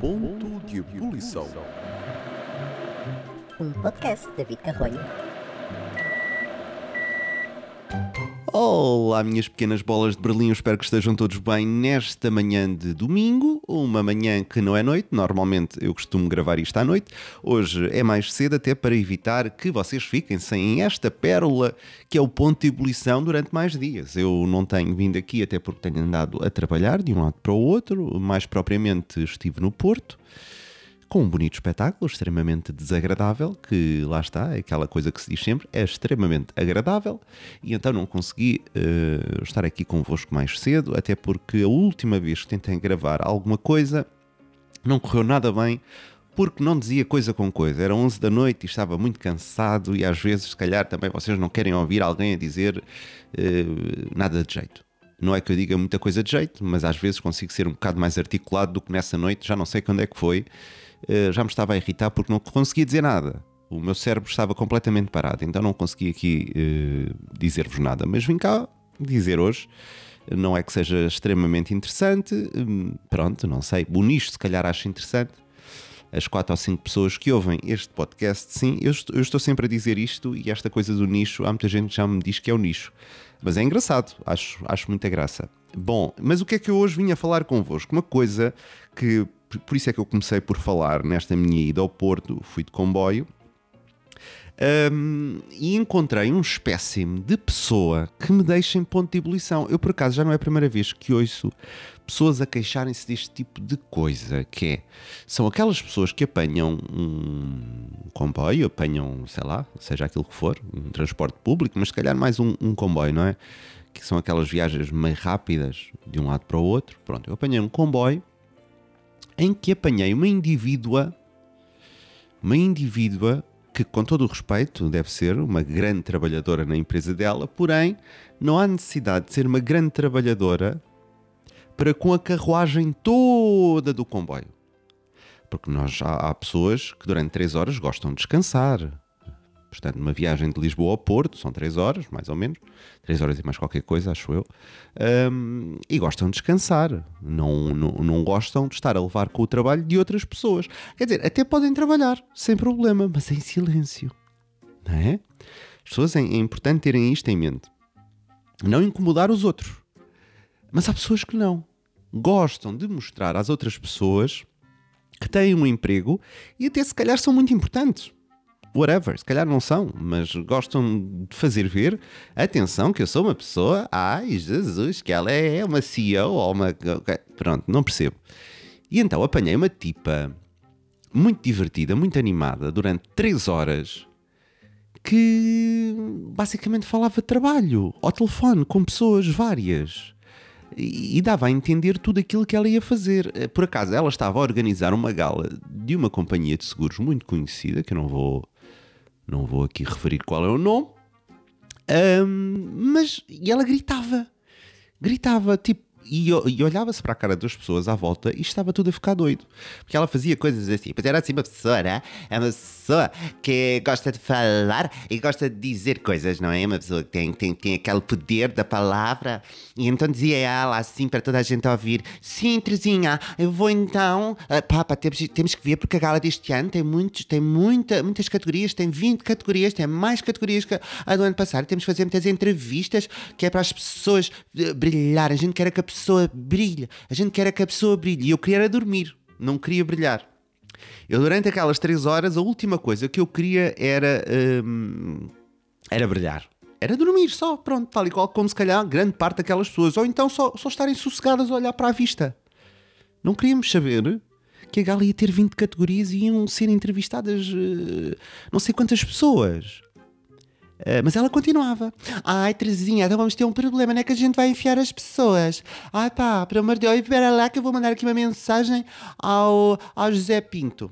Ponto de ebulição. Um podcast de David Carrolho. Olá, minhas pequenas bolas de Berlim, Eu espero que estejam todos bem nesta manhã de domingo, uma manhã que não é noite, normalmente eu costumo gravar isto à noite, hoje é mais cedo até para evitar que vocês fiquem sem esta pérola que é o ponto de ebulição durante mais dias. Eu não tenho vindo aqui até porque tenho andado a trabalhar de um lado para o outro, mais propriamente estive no Porto, com um bonito espetáculo, extremamente desagradável, que lá está, é aquela coisa que se diz sempre, é extremamente agradável, e então não consegui uh, estar aqui convosco mais cedo, até porque a última vez que tentei gravar alguma coisa não correu nada bem, porque não dizia coisa com coisa. Era 11 da noite e estava muito cansado, e às vezes, se calhar, também vocês não querem ouvir alguém a dizer uh, nada de jeito. Não é que eu diga muita coisa de jeito, mas às vezes consigo ser um bocado mais articulado do que nessa noite, já não sei quando é que foi. Uh, já me estava a irritar porque não conseguia dizer nada. O meu cérebro estava completamente parado, então não consegui aqui uh, dizer-vos nada. Mas vim cá dizer hoje, não é que seja extremamente interessante, hum, pronto, não sei. O nicho, se calhar, acho interessante. As quatro ou cinco pessoas que ouvem este podcast, sim, eu estou, eu estou sempre a dizer isto e esta coisa do nicho, há muita gente que já me diz que é o nicho. Mas é engraçado, acho, acho muita graça. Bom, mas o que é que eu hoje vim a falar convosco? Uma coisa que, por isso é que eu comecei por falar nesta minha ida ao Porto, fui de comboio, um, e encontrei um espécime de pessoa que me deixa em ponto de ebulição. Eu, por acaso, já não é a primeira vez que ouço pessoas a queixarem-se deste tipo de coisa, que é, são aquelas pessoas que apanham um comboio, apanham, sei lá, seja aquilo que for, um transporte público, mas se calhar mais um, um comboio, não é? Que são aquelas viagens meio rápidas de um lado para o outro. Pronto, eu apanhei um comboio em que apanhei uma indivídua, uma indivídua que, com todo o respeito, deve ser uma grande trabalhadora na empresa dela, porém, não há necessidade de ser uma grande trabalhadora para com a carruagem toda do comboio. Porque nós há, há pessoas que durante 3 horas gostam de descansar. Portanto, numa viagem de Lisboa ao Porto, são 3 horas, mais ou menos, 3 horas e mais qualquer coisa, acho eu, um, e gostam de descansar, não, não, não gostam de estar a levar com o trabalho de outras pessoas. Quer dizer, até podem trabalhar, sem problema, mas em silêncio, não é? As pessoas, é, é importante terem isto em mente. Não incomodar os outros. Mas há pessoas que não. Gostam de mostrar às outras pessoas que têm um emprego e até se calhar são muito importantes whatever, se calhar não são, mas gostam de fazer ver, atenção, que eu sou uma pessoa, ai Jesus, que ela é uma CEO ou uma. Pronto, não percebo. E então apanhei uma tipa muito divertida, muito animada, durante 3 horas, que basicamente falava de trabalho, ao telefone, com pessoas várias. E, dava a entender tudo aquilo que ela ia fazer. Por acaso, ela estava a organizar uma gala de uma companhia de seguros muito conhecida, que eu não vou não vou aqui referir qual é o nome, um, mas e ela gritava, gritava, tipo, e, e olhava-se para a cara das pessoas à volta e estava tudo a ficar doido. Porque ela fazia coisas assim. Mas era assim uma pessoa, né? É uma pessoa que gosta de falar e gosta de dizer coisas, não é? Uma pessoa que tem, tem, tem aquele poder da palavra. E então dizia ela assim para toda a gente ouvir: Sim, Terezinha, eu vou então. Uh, pá, temos, temos que ver porque a gala deste ano tem, muitos, tem muita, muitas categorias, tem 20 categorias, tem mais categorias que a do ano passado. Temos que fazer muitas entrevistas que é para as pessoas uh, brilhar. A gente quer que pessoa brilhe. A gente quer que a pessoa brilhe. E eu queria era dormir, não queria brilhar. Eu, durante aquelas três horas, a última coisa que eu queria era. Hum, era brilhar. Era dormir só, pronto, tal e qual como se calhar grande parte daquelas pessoas. Ou então só, só estarem sossegadas a olhar para a vista. Não queríamos saber que a gala ia ter 20 categorias e iam ser entrevistadas uh, não sei quantas pessoas. Uh, mas ela continuava. Ai, Terezinha, então vamos ter um problema, não é que a gente vai enfiar as pessoas. Ai pá, pelo amor de Deus, espera lá que eu vou mandar aqui uma mensagem ao, ao José Pinto.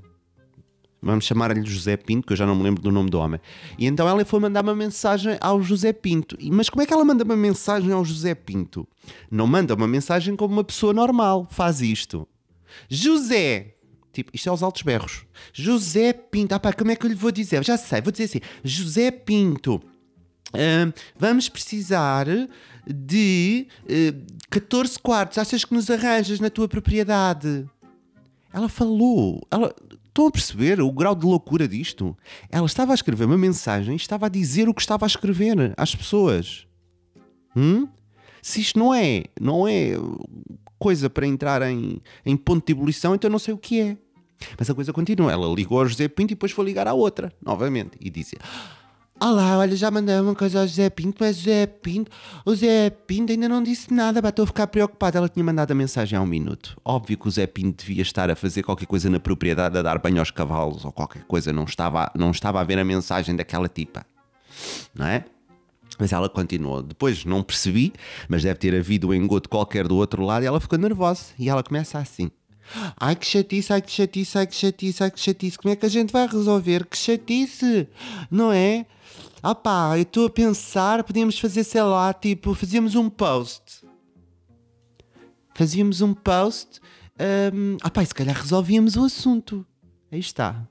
Vamos chamar-lhe José Pinto, que eu já não me lembro do nome do homem. E então ela foi mandar uma mensagem ao José Pinto. Mas como é que ela manda uma mensagem ao José Pinto? Não manda uma mensagem como uma pessoa normal. Faz isto. José, Tipo, isto é os altos berros. José Pinto. Ah pá, como é que eu lhe vou dizer? Já sei, vou dizer assim. José Pinto. ah, vamos precisar de ah, 14 quartos. Achas que nos arranjas na tua propriedade? Ela falou. Ela, estão a perceber o grau de loucura disto? Ela estava a escrever uma mensagem e estava a dizer o que estava a escrever às pessoas. Hum? Se isto não é, não é coisa para entrar em, em ponto de ebulição, então não sei o que é. Mas a coisa continua. Ela ligou ao José Pinto e depois foi ligar à outra, novamente, e disse: Olá, olha, já mandei uma coisa ao José Pinto, mas José Pinto, o José Pinto ainda não disse nada, estou a ficar preocupada. Ela tinha mandado a mensagem há um minuto. Óbvio que o José Pinto devia estar a fazer qualquer coisa na propriedade, a dar banho aos cavalos ou qualquer coisa, não estava, não estava a ver a mensagem daquela tipa, não é? Mas ela continuou. Depois não percebi, mas deve ter havido um engodo qualquer do outro lado e ela ficou nervosa. E ela começa assim. Ai que chatice, ai que chatice, ai que chatice, ai que chatice. Como é que a gente vai resolver? Que chatice, não é? Ah pá, eu estou a pensar, podíamos fazer, sei lá, tipo, fazíamos um post. Fazíamos um post. Um, ah pá, se calhar resolvíamos o assunto. Aí está.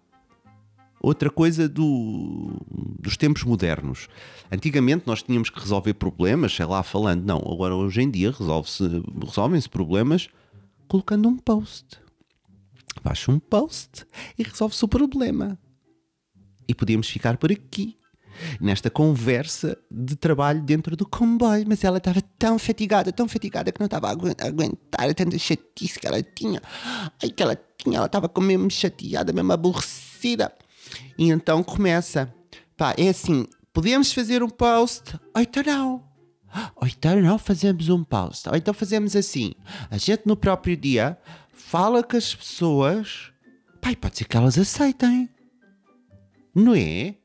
Outra coisa do, dos tempos modernos. Antigamente nós tínhamos que resolver problemas, sei lá, falando. Não, agora hoje em dia resolve-se, resolvem-se problemas colocando um post. Baixa um post e resolve-se o problema. E podíamos ficar por aqui, nesta conversa de trabalho dentro do comboio. Mas ela estava tão fatigada, tão fatigada, que não estava a aguentar tanta chatice que ela tinha. Ai, que ela tinha, ela estava mesmo chateada, mesmo aborrecida. E então começa. Pá, é assim, podemos fazer um post? Ou então não. Ou então não fazemos um post. Ou então fazemos assim. A gente no próprio dia fala com as pessoas. Pai, pode ser que elas aceitem. Não é?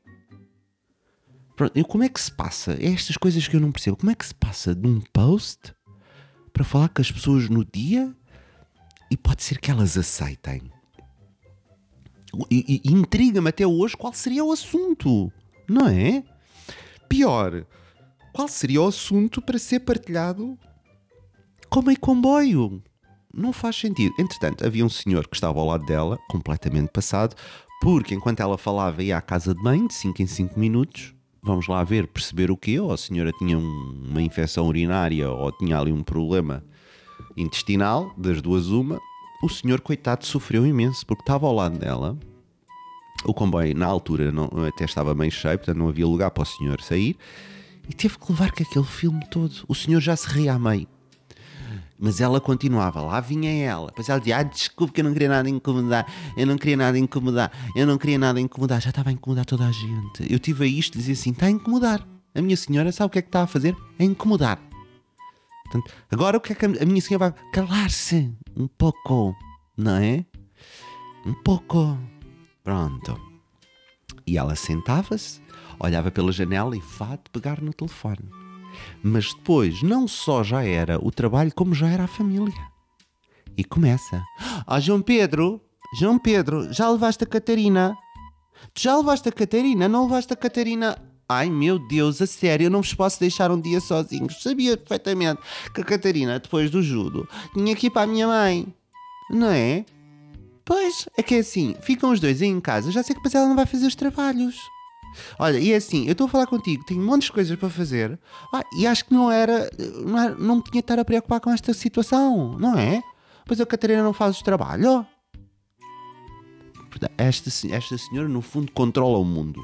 Pronto, e como é que se passa? É estas coisas que eu não percebo. Como é que se passa de um post para falar com as pessoas no dia e pode ser que elas aceitem? Intriga-me até hoje qual seria o assunto, não é? Pior, qual seria o assunto para ser partilhado com meio comboio? Não faz sentido. Entretanto, havia um senhor que estava ao lado dela, completamente passado, porque enquanto ela falava ia à casa de banho, de 5 em 5 minutos, vamos lá ver, perceber o quê? Ou a senhora tinha um, uma infecção urinária ou tinha ali um problema intestinal, das duas uma, o senhor, coitado, sofreu imenso porque estava ao lado dela. O comboio, na altura, não, até estava bem cheio, portanto não havia lugar para o senhor sair. E teve que levar com aquele filme todo. O senhor já se ria a meio. Mas ela continuava, lá vinha ela. Depois ela dizia: ah, desculpe que eu não queria nada incomodar, eu não queria nada incomodar, eu não queria nada incomodar. Já estava a incomodar toda a gente. Eu tive a isto dizer assim: está a incomodar. A minha senhora sabe o que é que está a fazer? É incomodar. Portanto, agora o que é que a minha senhora vai calar-se um pouco, não é? Um pouco. Pronto. E ela sentava-se, olhava pela janela e vá de pegar no telefone. Mas depois, não só já era o trabalho, como já era a família. E começa: Ah, João Pedro, João Pedro, já levaste a Catarina? Tu já levaste a Catarina? Não levaste a Catarina? Ai meu Deus, a sério, eu não vos posso deixar um dia sozinhos. Sabia perfeitamente que a Catarina, depois do judo, tinha ir para a minha mãe. Não é? Pois, é que é assim, ficam os dois aí em casa, já sei que depois ela não vai fazer os trabalhos. Olha, e é assim, eu estou a falar contigo, tenho um monte de coisas para fazer ah, e acho que não era, não era, não tinha de estar a preocupar com esta situação, não é? Pois a Catarina não faz o trabalho. Esta, esta senhora, no fundo, controla o mundo.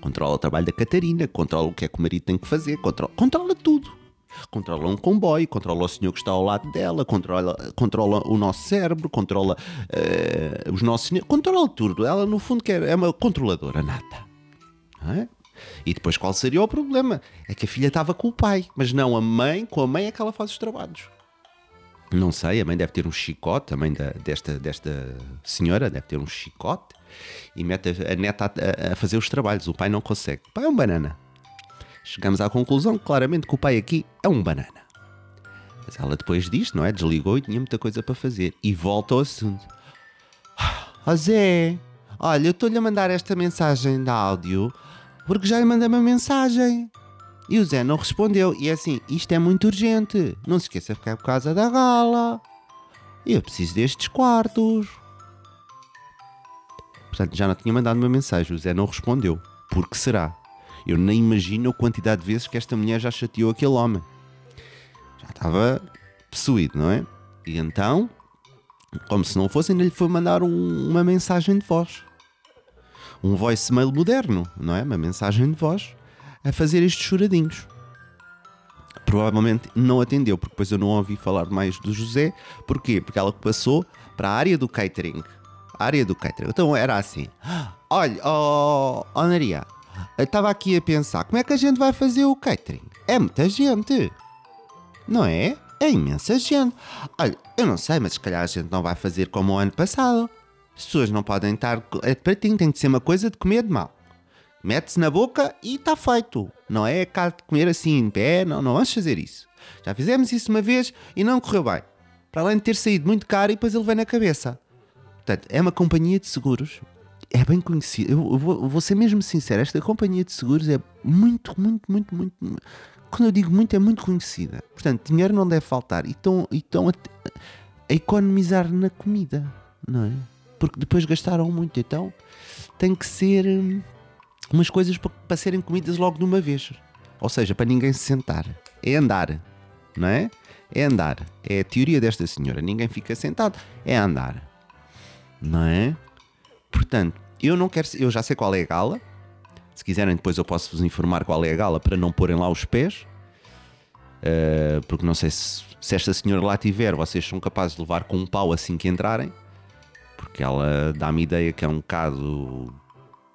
Controla o trabalho da Catarina, controla o que é que o marido tem que fazer, controla, controla tudo. Controla um comboio, controla o senhor que está ao lado dela, controla, controla o nosso cérebro, controla uh, os nossos. controla tudo. Ela, no fundo, quer, é uma controladora nata. É? E depois qual seria o problema? É que a filha estava com o pai, mas não a mãe, com a mãe é que ela faz os trabalhos. Não sei, a mãe deve ter um chicote, a mãe da, desta, desta senhora deve ter um chicote e mete a, a neta a, a, fazer os trabalhos. O pai não consegue. O pai é um banana. Chegamos à conclusão, claramente, que o pai aqui é um banana. Mas ela depois disto, não é? Desligou e tinha muita coisa para fazer. E volta ao assunto. Oh Zé, olha, eu estou-lhe a mandar esta mensagem de áudio porque já lhe mandei uma mensagem. E o Zé não respondeu. E é assim, isto é muito urgente. Não se esqueça que é por causa da gala. Eu preciso destes quartos. Portanto, já não tinha mandado uma mensagem. O Zé não respondeu. Por que será? Eu nem imagino a quantidade de vezes que esta mulher já chateou aquele homem. Já estava possuído, não é? E então, como se não fosse, ainda lhe foi mandar um- uma mensagem de voz. Um voicemail moderno, não é? Uma mensagem de voz a fazer estes choradinhos. Provavelmente não atendeu, porque depois eu não ouvi falar mais do José. Porquê? Porque ela passou para a área do catering. A área do catering. Então era assim: Olha, oh, oh Maria, estava aqui a pensar, como é que a gente vai fazer o catering? É muita gente, não é? É imensa gente. Olha, eu não sei, mas se calhar a gente não vai fazer como o ano passado. As pessoas não podem estar. É pratinho, tem que ser uma coisa de comer de mal. Mete-se na boca e está feito. Não é cá de comer assim em pé, não, não vamos fazer isso. Já fizemos isso uma vez e não correu bem. Para além de ter saído muito caro e depois ele vem na cabeça. Portanto, é uma companhia de seguros. É bem conhecida. Eu, eu vou, eu vou ser mesmo sincero, esta companhia de seguros é muito, muito, muito, muito. Quando eu digo muito, é muito conhecida. Portanto, dinheiro não deve faltar. E estão, e estão a, a economizar na comida, não é? Porque depois gastaram muito. Então, tem que ser hum, umas coisas para, para serem comidas logo de uma vez. Ou seja, para ninguém se sentar. É andar, não é? É andar. É a teoria desta senhora. Ninguém fica sentado. É andar. Não é? Portanto, eu não quero. Eu já sei qual é a gala. Se quiserem, depois eu posso vos informar qual é a gala para não porem lá os pés. Uh, porque não sei se, se esta senhora lá tiver, vocês são capazes de levar com um pau assim que entrarem. Porque ela dá-me ideia que é um bocado.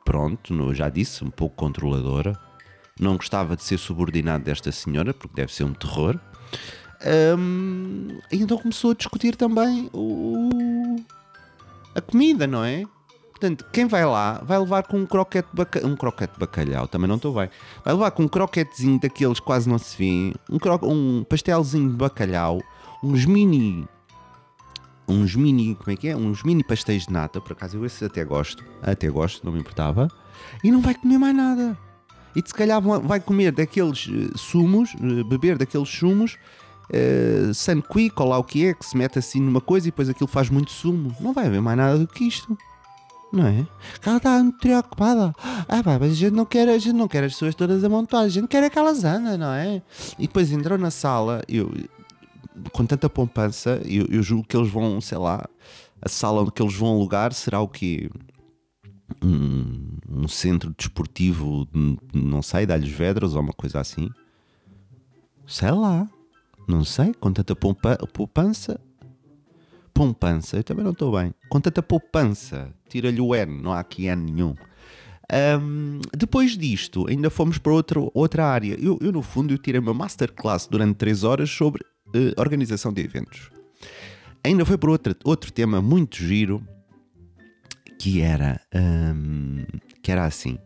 Pronto, no- já disse, um pouco controladora. Não gostava de ser subordinado desta senhora, porque deve ser um terror. E então começou a discutir também o, a comida, não é? Portanto, quem vai lá vai levar com um croquete bacalhau. Um croquete bacalhau, também não estou bem. Vai levar com um croquetezinho daqueles que quase não se vê, um, cro- um pastelzinho de bacalhau, uns mini. Uns mini. Como é que é? Uns mini pastéis de nata, por acaso eu esses até gosto. Até gosto, não me importava. E não vai comer mais nada. E se calhar va- vai comer daqueles eh, sumos, eh, beber daqueles sumos, uh, Sunquick ou lá o que é, que se mete assim numa coisa e depois aquilo faz muito sumo. Não vai haver mais nada do que isto. Não é? Ela está muito preocupada. Ah, pá, mas a gente não quer, a gente não quer as pessoas todas amontoadas, a gente quer é que não é? E depois entrou na sala, eu, com tanta poupança, eu, eu julgo que eles vão, sei lá, a sala que eles vão alugar será o quê? Um, um centro desportivo, de- não sei, de Alhos Vedras ou uma coisa assim. Sei lá, não sei, com tanta poupa- poupança. Poupança, eu também não estou bem. Com tanta poupança, tira-lhe o N, não há aqui N nenhum. Ahm, depois disto, ainda fomos para outro, outra área. Eu, eu, no fundo, eu tirei uma masterclass durante 3 horas sobre eh, organização de eventos. Ainda foi para outro, outro tema muito giro, que era, ahm, que era assim.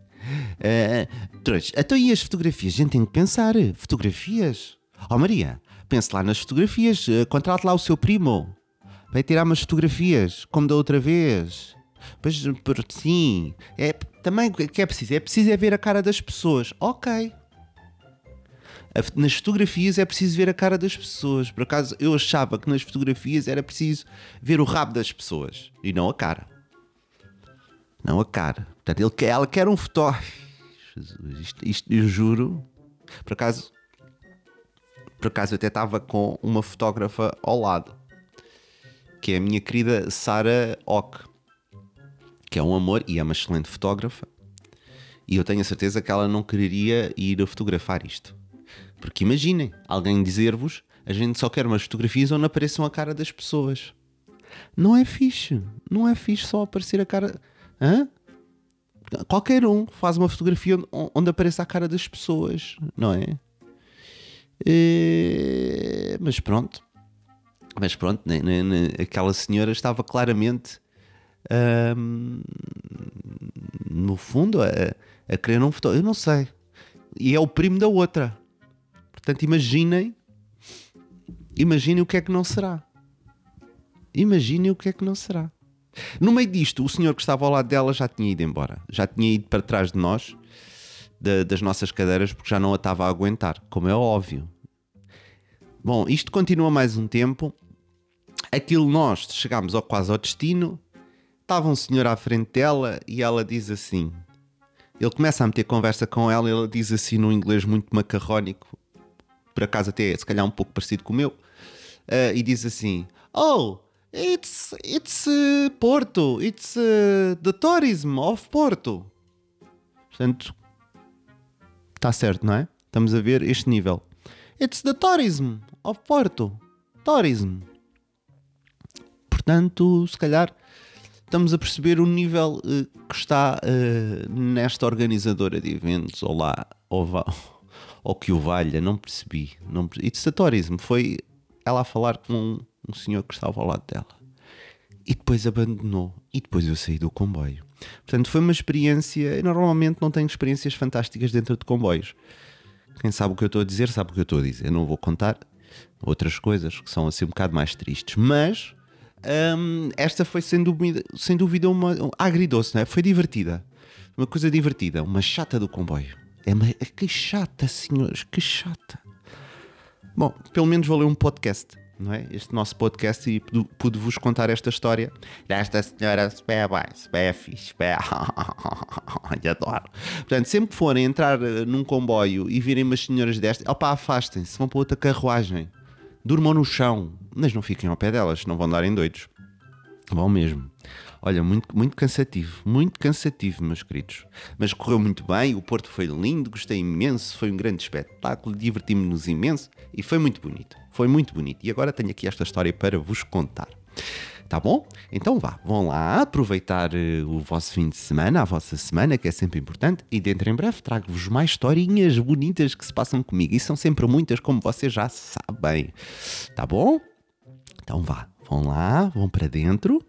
Trouxe, então e as fotografias? A gente tem que pensar. Fotografias? Oh Maria, pense lá nas fotografias. eh, Contrate lá o seu primo. Vai tirar umas fotografias, como da outra vez. Pois, sim. É, também o que é preciso? É preciso é ver a cara das pessoas. Ok. Nas fotografias é preciso ver a cara das pessoas. Por acaso eu achava que nas fotografias era preciso ver o rabo das pessoas e não a cara. Não a cara. Portanto, ele, ela quer um fotógrafo. Isto, isto eu juro. Por acaso, por acaso eu até estava com uma fotógrafa ao lado, que é a minha querida Sara Ock, que é um amor e é uma excelente fotógrafa. E eu tenho a certeza que ela não quereria ir a fotografar isto. Porque imaginem, alguém dizer-vos, a gente só quer umas fotografias onde apareçam a cara das pessoas. Não é fixe. Não é fixe só aparecer a cara. Hã? Qualquer um faz uma fotografia onde, onde apareça a cara das pessoas, não é? Eh, mas pronto. Mas pronto, né, né, né, aquela senhora estava claramente no fundo a, a querer um fotógrafo. Eu não sei. E é o primo da outra. Portanto, imaginem. Imaginem o que é que não será. Imaginem o que é que não será. No meio disto, o senhor que estava ao lado dela já tinha ido embora. Já tinha ido para trás de nós, da- das nossas cadeiras, porque já não a estava a aguentar, como é óbvio. Bom, isto continua mais um tempo. Aquilo nós chegámos ao, quase ao destino. Estava um senhor à frente dela e ela diz assim: ele começa a meter conversa com ela, ele diz assim num inglês muito macarrónico, por acaso até se calhar um pouco parecido com o meu, uh, e diz assim: Oh, it's, it's uh, Porto, it's uh, the tourism of Porto. Portanto, está certo, não é? Estamos a ver este nível. It's the tourism of Porto. Tourism. Portanto, se calhar estamos a perceber o nível uh, que está uh, nesta organizadora de eventos, ou lá, ou, ou que o valha, não percebi. Não percebi. It's the tourism. Foi ela a falar com um, um senhor que estava ao lado dela. E depois abandonou. E depois eu saí do comboio. Portanto, foi uma experiência. Eu normalmente não tenho experiências fantásticas dentro de comboios. Quem sabe o que eu estou a dizer, sabe o que eu estou a dizer. Eu não vou contar outras coisas que são assim um bocado mais tristes. Mas hum, esta foi sem dúvida, sem dúvida uma. Um, agridoce, não é? Foi divertida. Uma coisa divertida. Uma chata do comboio. É uma, que chata, senhores, que chata. Bom, pelo menos valeu um podcast, não é? Este nosso podcast e pude-vos contar esta história desta senhora super bem, super fixe, super... adoro. Portanto, sempre que forem entrar eh, num comboio e virem umas senhoras destas, opá, afastem-se, vão para outra carruagem. Durmam no chão, mas não fiquem ao pé delas, não vão darem doidos. Vão mesmo. Olha, muito, muito cansativo, muito cansativo, meus queridos. Mas correu muito bem, o Porto foi lindo, gostei imenso, foi um grande espetáculo, divertimos-nos imenso e foi muito bonito. Foi muito bonito. E agora tenho aqui esta história para vos contar. Tá bom? Então vá, vão lá aproveitar uh, o vosso fim de semana, a vossa semana, que é sempre importante, e dentro em breve trago-vos mais historinhas bonitas que se passam comigo. E são sempre muitas, como vocês já sabem. Tá bom? Então vá, vão lá, vão para dentro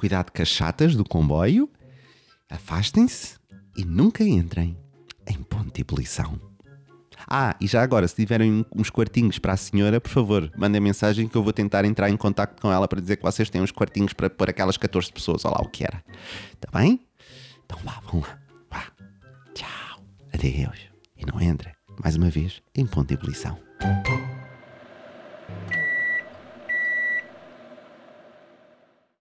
Cuidado com as chatas do comboio. Afastem-se e nunca entrem em ponto de ebulição. Ah, e já agora, se tiverem uns quartinhos para a senhora, por favor, mandem mensagem que eu vou tentar entrar em contato com ela para dizer que vocês têm uns quartinhos para pôr aquelas 14 pessoas, ou lá o que era. Está bem? Então vá, vamos lá. Vá. Tchau. Adeus. E não entrem, mais uma vez, em ponto de ebulição.